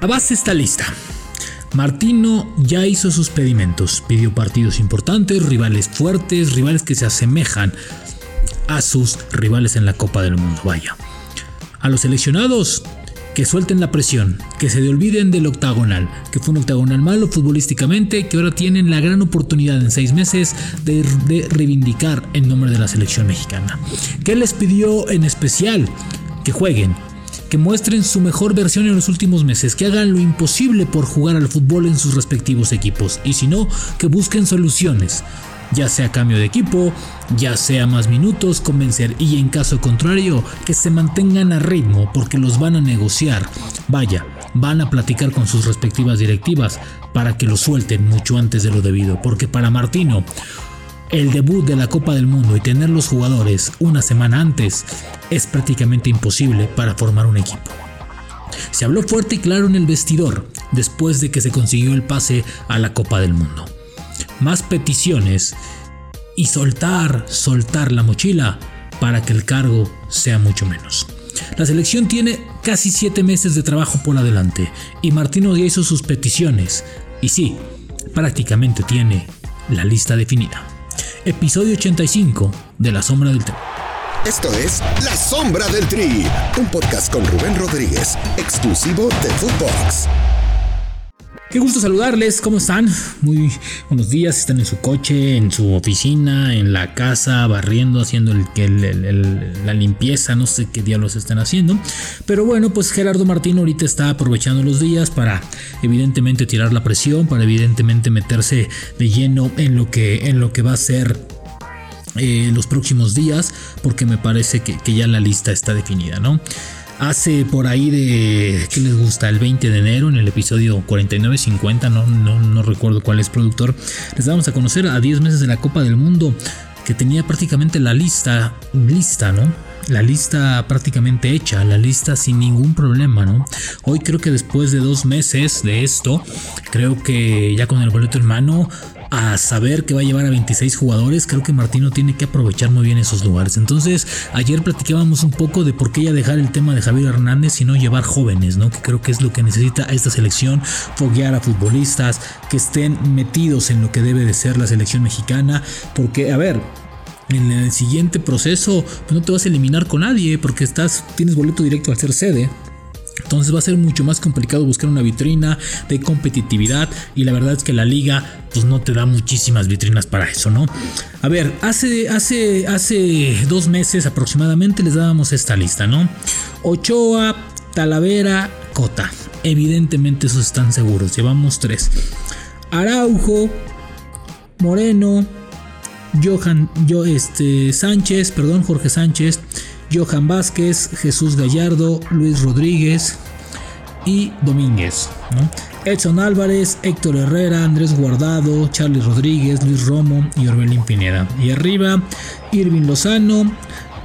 La base está lista. Martino ya hizo sus pedimentos, pidió partidos importantes, rivales fuertes, rivales que se asemejan a sus rivales en la Copa del Mundo. Vaya. A los seleccionados que suelten la presión, que se olviden del octagonal, que fue un octagonal malo futbolísticamente, que ahora tienen la gran oportunidad en seis meses de, de reivindicar el nombre de la selección mexicana. ¿Qué les pidió en especial? Que jueguen, que muestren su mejor versión en los últimos meses, que hagan lo imposible por jugar al fútbol en sus respectivos equipos y si no, que busquen soluciones, ya sea cambio de equipo, ya sea más minutos, convencer y en caso contrario, que se mantengan a ritmo porque los van a negociar. Vaya, van a platicar con sus respectivas directivas para que lo suelten mucho antes de lo debido, porque para Martino el debut de la Copa del Mundo y tener los jugadores una semana antes es prácticamente imposible para formar un equipo. Se habló fuerte y claro en el vestidor después de que se consiguió el pase a la Copa del Mundo. Más peticiones y soltar, soltar la mochila para que el cargo sea mucho menos. La selección tiene casi 7 meses de trabajo por adelante y Martino ya hizo sus peticiones y sí, prácticamente tiene la lista definida episodio 85 de La Sombra del Tri. Esto es La Sombra del Tri, un podcast con Rubén Rodríguez, exclusivo de Footbox. Qué gusto saludarles, ¿cómo están? Muy buenos días, están en su coche, en su oficina, en la casa, barriendo, haciendo la limpieza, no sé qué diablos están haciendo. Pero bueno, pues Gerardo Martín ahorita está aprovechando los días para evidentemente tirar la presión, para evidentemente meterse de lleno en lo que, en lo que va a ser eh, los próximos días, porque me parece que ya la lista está definida, ¿no? Hace por ahí de, ¿qué les gusta? El 20 de enero, en el episodio 49-50, no, no, no recuerdo cuál es productor, les damos a conocer a 10 meses de la Copa del Mundo, que tenía prácticamente la lista, lista, ¿no? La lista prácticamente hecha, la lista sin ningún problema, ¿no? Hoy creo que después de dos meses de esto, creo que ya con el boleto en mano, a saber que va a llevar a 26 jugadores, creo que Martino tiene que aprovechar muy bien esos lugares. Entonces, ayer platicábamos un poco de por qué ya dejar el tema de Javier Hernández y no llevar jóvenes, ¿no? Que creo que es lo que necesita esta selección, foguear a futbolistas que estén metidos en lo que debe de ser la selección mexicana, porque, a ver, en el siguiente proceso pues no te vas a eliminar con nadie porque estás tienes boleto directo al ser sede entonces va a ser mucho más complicado buscar una vitrina de competitividad y la verdad es que la liga pues no te da muchísimas vitrinas para eso, ¿no? A ver, hace, hace, hace dos meses aproximadamente les dábamos esta lista, ¿no? Ochoa, Talavera, Cota. Evidentemente esos están seguros, llevamos tres. Araujo, Moreno, Johan, yo, este, Sánchez, perdón, Jorge Sánchez, Johan Vázquez, Jesús Gallardo, Luis Rodríguez y Domínguez. Edson Álvarez, Héctor Herrera, Andrés Guardado, Charlie Rodríguez, Luis Romo y Orbelín Pineda. Y arriba, Irving Lozano,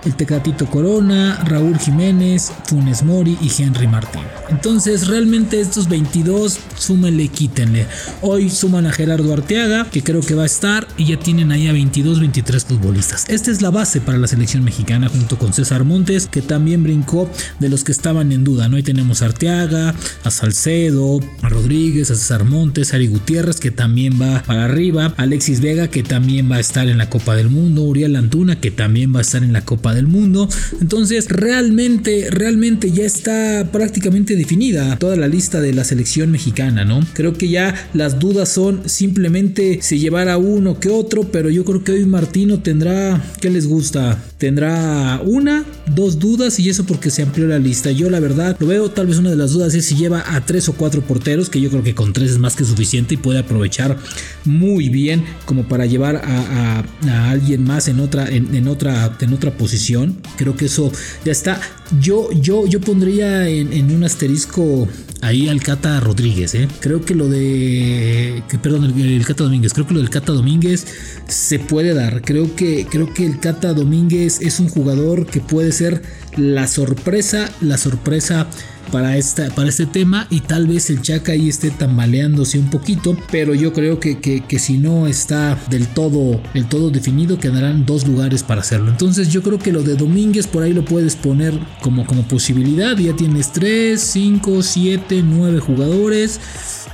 el Tecatito Corona, Raúl Jiménez, Funes Mori y Henry Martín. Entonces, realmente estos 22, súmenle, quítenle. Hoy suman a Gerardo Arteaga, que creo que va a estar, y ya tienen ahí a 22, 23 futbolistas. Esta es la base para la selección mexicana, junto con César Montes, que también brincó de los que estaban en duda. ¿no? Hoy tenemos a Arteaga, a Salcedo, a Rodríguez, a César Montes, a Ari Gutiérrez, que también va para arriba, Alexis Vega, que también va a estar en la Copa del Mundo, Uriel Antuna, que también va a estar en la Copa del mundo. Entonces, realmente, realmente ya está prácticamente definida toda la lista de la selección mexicana, ¿no? Creo que ya las dudas son simplemente si llevar a uno que otro, pero yo creo que hoy Martino tendrá, ¿qué les gusta? Tendrá una, dos dudas y eso porque se amplió la lista. Yo la verdad lo veo, tal vez una de las dudas es si lleva a tres o cuatro porteros, que yo creo que con tres es más que suficiente y puede aprovechar muy bien como para llevar a, alguien más en otra, en, otra, en otra posición. Creo que eso ya está. Yo, yo, yo pondría en, un asterisco ahí al Cata Rodríguez. ¿eh? Creo que lo de. Perdón, el, Cata Domínguez. Creo que lo del Cata Domínguez se puede dar. Creo que, creo que el Cata Domínguez es un jugador que puede ser la sorpresa, la sorpresa para, esta, para este tema y tal vez el Chaca ahí esté tambaleándose un poquito, pero yo creo que, que, si no está del todo, del todo definido, quedarán dos lugares para hacerlo. Entonces yo creo que lo de Domínguez por ahí lo puedes poner como, como posibilidad, ya tienes 3, 5, 7, 9 jugadores.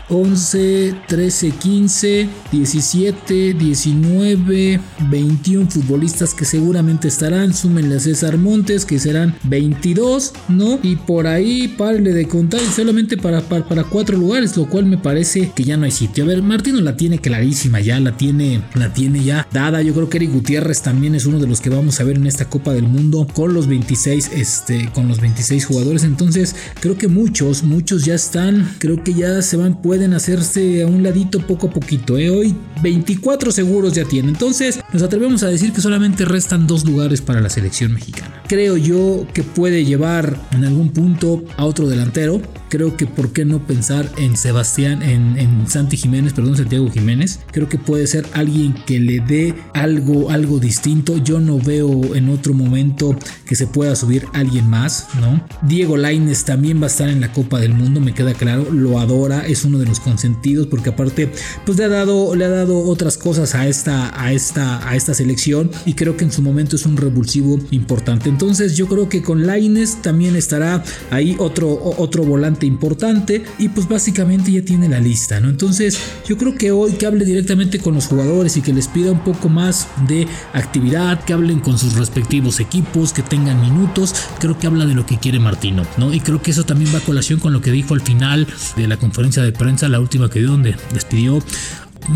11, 13, 15, 17, 19, 21 futbolistas que seguramente estarán. Súmenle a César Montes que serán 22, ¿no? Y por ahí párenle de contar solamente para, para, cuatro lugares, lo cual me parece que ya no hay sitio. A ver, Martino la tiene clarísima, ya la tiene, la tiene ya dada. Yo creo que Eric Gutiérrez también es uno de los que vamos a ver en esta Copa del Mundo con los 26, este, con los 26 jugadores. Entonces, creo que muchos, muchos ya están, creo que ya se van, pueden hacerse a un ladito poco a poquito. ¿eh? Hoy 24 seguros ya tiene. Entonces nos atrevemos a decir que solamente restan dos lugares para la selección mexicana. Creo yo que puede llevar en algún punto a otro delantero. Creo que por qué no pensar en Sebastián, en, en Santi Jiménez, perdón, Santiago Jiménez. Creo que puede ser alguien que le dé algo, algo distinto. Yo no veo en otro momento que se pueda subir alguien más, ¿no? Diego Laines también va a estar en la Copa del Mundo, me queda claro. Lo adora, es uno de los consentidos porque aparte pues le ha dado le ha dado otras cosas a esta a esta a esta selección y creo que en su momento es un revulsivo importante. Entonces yo creo que con Laines también estará ahí otro otro volante importante y pues básicamente ya tiene la lista, ¿no? Entonces yo creo que hoy que hable directamente con los jugadores y que les pida un poco más de actividad, que hablen con sus respectivos equipos, que tengan minutos, creo que habla de lo que quiere Martino, ¿no? Y creo que eso también va a colación con lo que dijo al final de la conferencia de prensa la última que dio, donde despidió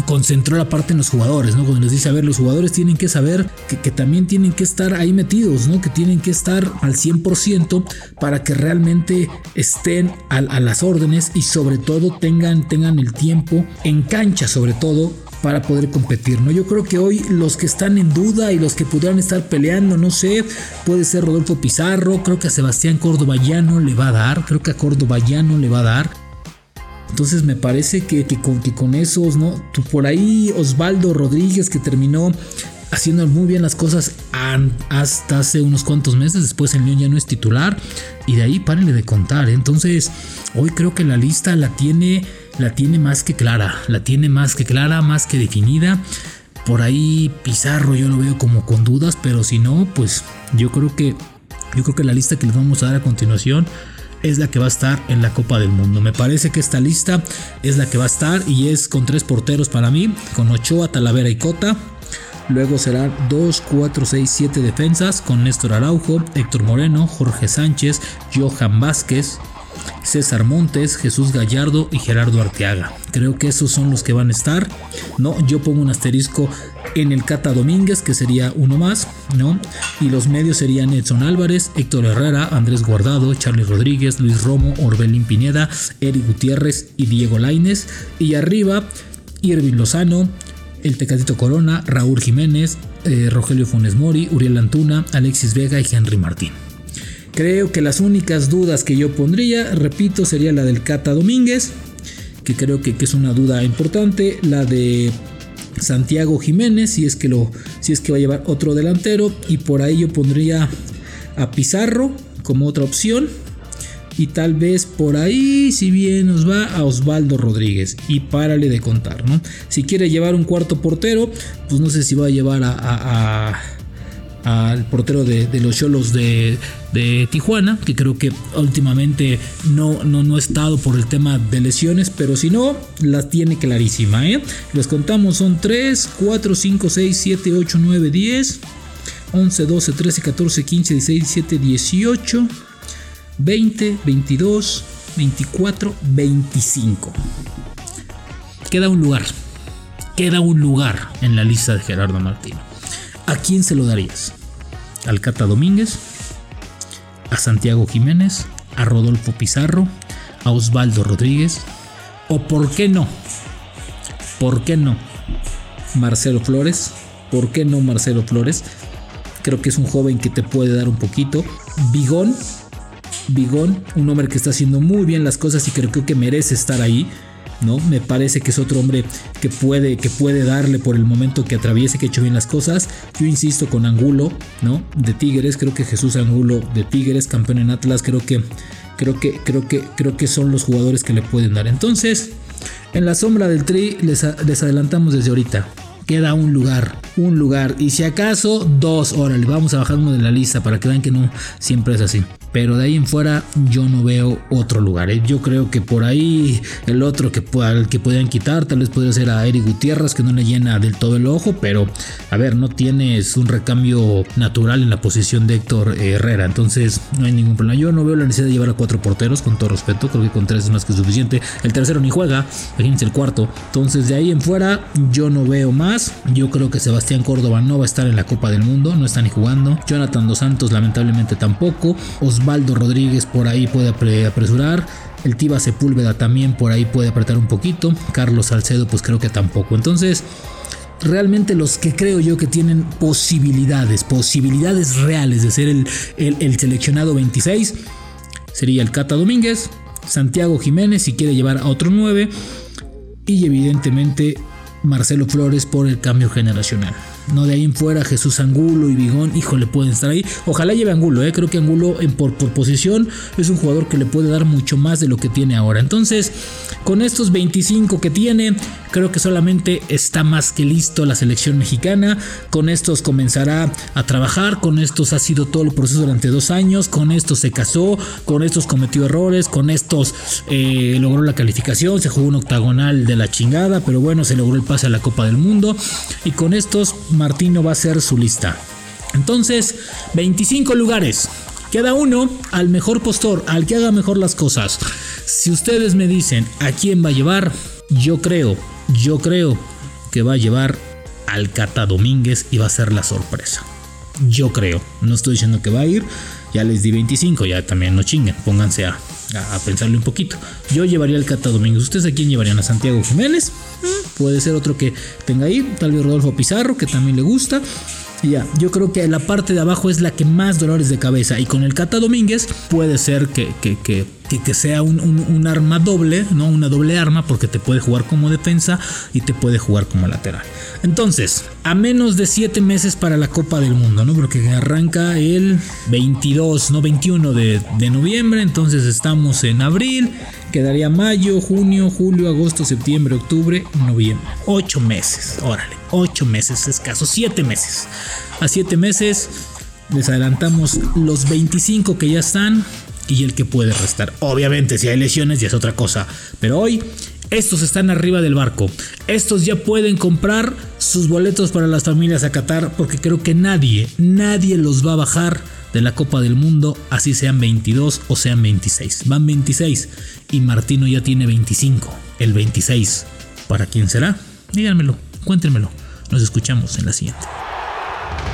concentró la parte en los jugadores, ¿no? Cuando les dice, a ver, los jugadores tienen que saber que, también tienen que estar ahí metidos, ¿no? Que tienen que estar al 100% para que realmente estén a, las órdenes y sobre todo tengan, tengan el tiempo en cancha, sobre todo para poder competir, ¿no? Yo creo que hoy los que están en duda y los que pudieran estar peleando, no sé, puede ser Rodolfo Pizarro, creo que a Sebastián Córdoba ya no le va a dar, creo que a Córdoba ya no le va a dar. Entonces me parece que, con, que con esos, ¿no? por ahí Osvaldo Rodríguez que terminó haciendo muy bien las cosas hasta hace unos cuantos meses. Después el León ya no es titular. Y de ahí párenle de contar. ¿eh? Entonces, hoy creo que la lista la tiene, la tiene más que clara. La tiene más que clara, más que definida. Por ahí Pizarro yo lo veo como con dudas. Pero si no, pues yo creo que. Yo creo que la lista que les vamos a dar a continuación es la que va a estar en la Copa del Mundo. Me parece que esta lista es la que va a estar y es con tres porteros para mí, con Ochoa, Talavera y Cota. Luego serán 2, 4, 6, 7 defensas con Néstor Araujo, Héctor Moreno, Jorge Sánchez, Johan Vázquez, César Montes, Jesús Gallardo y Gerardo Arteaga. Creo que esos son los que van a estar. No, yo pongo un asterisco en el Cata Domínguez, que sería uno más, ¿no? Y los medios serían Edson Álvarez, Héctor Herrera, Andrés Guardado, Charlie Rodríguez, Luis Romo, Orbelín Pineda, Eric Gutiérrez y Diego Laines. Y arriba, Irving Lozano, el Tecatito Corona, Raúl Jiménez, eh, Rogelio Funes Mori, Uriel Antuna, Alexis Vega y Henry Martín. Creo que las únicas dudas que yo pondría, repito, sería la del Cata Domínguez, que creo que, es una duda importante, la de Santiago Jiménez, si es que lo, si es que va a llevar otro delantero, y por ahí yo pondría a Pizarro como otra opción. Y tal vez por ahí, si bien nos va, a Osvaldo Rodríguez. Y párale de contar, ¿no? Si quiere llevar un cuarto portero, pues no sé si va a llevar a al portero de, los Cholos de, Tijuana, que creo que últimamente no, no, no ha estado por el tema de lesiones, pero si no, la tiene clarísima. ¿eh? Les contamos, son 3, 4, 5, 6, 7, 8, 9, 10, 11, 12, 13, 14, 15, 16, 17, 18, 20, 22, 24, 25. Queda un lugar. Queda un lugar en la lista de Gerardo Martino. ¿A quién se lo darías? ¿Al Cata Domínguez? ¿A Santiago Jiménez? ¿A Rodolfo Pizarro? ¿A Osvaldo Rodríguez? ¿O por qué no? ¿Por qué no? Marcelo Flores. ¿Por qué no Marcelo Flores? Creo que es un joven que te puede dar un poquito. Bigón. Bigón, un hombre que está haciendo muy bien las cosas y creo que merece estar ahí. ¿No? Me parece que es otro hombre que puede, que puede darle por el momento que atraviese, que ha hecho bien las cosas. Yo insisto con Angulo, ¿no? De Tigres, creo que Jesús Angulo de Tigres, campeón en Atlas, creo que, creo que, creo que, creo que son los jugadores que le pueden dar. Entonces, en la sombra del tri les, les adelantamos desde ahorita. Queda un lugar, un lugar. Y si acaso, dos. Órale, vamos a bajar uno de la lista para que vean que no siempre es así. Pero de ahí en fuera yo no veo otro lugar. ¿eh? Yo creo que por ahí el otro que, al que podían quitar tal vez podría ser a Eric Gutiérrez que no le llena del todo el ojo. Pero a ver, no tienes un recambio natural en la posición de Héctor Herrera. Entonces no hay ningún problema. Yo no veo la necesidad de llevar a cuatro porteros con todo respeto. Creo que con tres es más que suficiente. El tercero ni juega. Imagínense el cuarto. Entonces de ahí en fuera yo no veo más. Yo creo que Sebastián Córdoba no va a estar en la Copa del Mundo. No está ni jugando. Jonathan Dos Santos lamentablemente tampoco. Osvaldo Rodríguez por ahí puede apresurar. El Tiba Sepúlveda también por ahí puede apretar un poquito. Carlos Salcedo pues creo que tampoco. Entonces realmente los que creo yo que tienen posibilidades, posibilidades reales de ser el, el, seleccionado 26, sería el Cata Domínguez, Santiago Jiménez si quiere llevar a otro 9 y evidentemente Marcelo Flores por el cambio generacional. No de ahí en fuera, Jesús Angulo y Bigón, híjole, pueden estar ahí. Ojalá lleve Angulo, ¿eh? creo que Angulo en por, posición es un jugador que le puede dar mucho más de lo que tiene ahora. Entonces, con estos 25 que tiene, creo que solamente está más que listo la selección mexicana. Con estos comenzará a trabajar, con estos ha sido todo el proceso durante dos años, con estos se casó, con estos cometió errores, con estos eh, logró la calificación, se jugó un octagonal de la chingada, pero bueno, se logró el pase a la Copa del Mundo. Y con estos Martino va a ser su lista. Entonces, 25 lugares. Queda uno al mejor postor, al que haga mejor las cosas. Si ustedes me dicen a quién va a llevar, yo creo, yo creo que va a llevar al Cata Domínguez y va a ser la sorpresa. Yo creo, no estoy diciendo que va a ir, ya les di 25, ya también no chinguen, pónganse a, a, pensarle un poquito. Yo llevaría al Cata Domínguez. ¿Ustedes a quién llevarían? ¿A Santiago Jiménez? Mm, puede ser otro que tenga ahí. Tal vez Rodolfo Pizarro, que también le gusta. Y ya, yo creo que la parte de abajo es la que más dolores de cabeza. Y con el Cata Domínguez puede ser que, que, que que, sea un, arma doble, ¿no? Una doble arma porque te puede jugar como defensa y te puede jugar como lateral. Entonces, a menos de 7 meses para la Copa del Mundo, ¿no? Porque arranca el 22, no 21 de, de noviembre, entonces estamos en abril, quedaría mayo, junio, julio, agosto, septiembre, octubre, noviembre. 8 meses, órale, 8 meses escaso, 7 meses. A 7 meses les adelantamos los 25 que ya están, y el que puede restar. Obviamente, si hay lesiones ya es otra cosa. Pero hoy estos están arriba del barco. Estos ya pueden comprar sus boletos para las familias a Qatar porque creo que nadie, nadie los va a bajar de la Copa del Mundo, así sean 22 o sean 26. Van 26 y Martino ya tiene 25. El 26. ¿Para quién será? Díganmelo, cuéntenmelo. Nos escuchamos en la siguiente.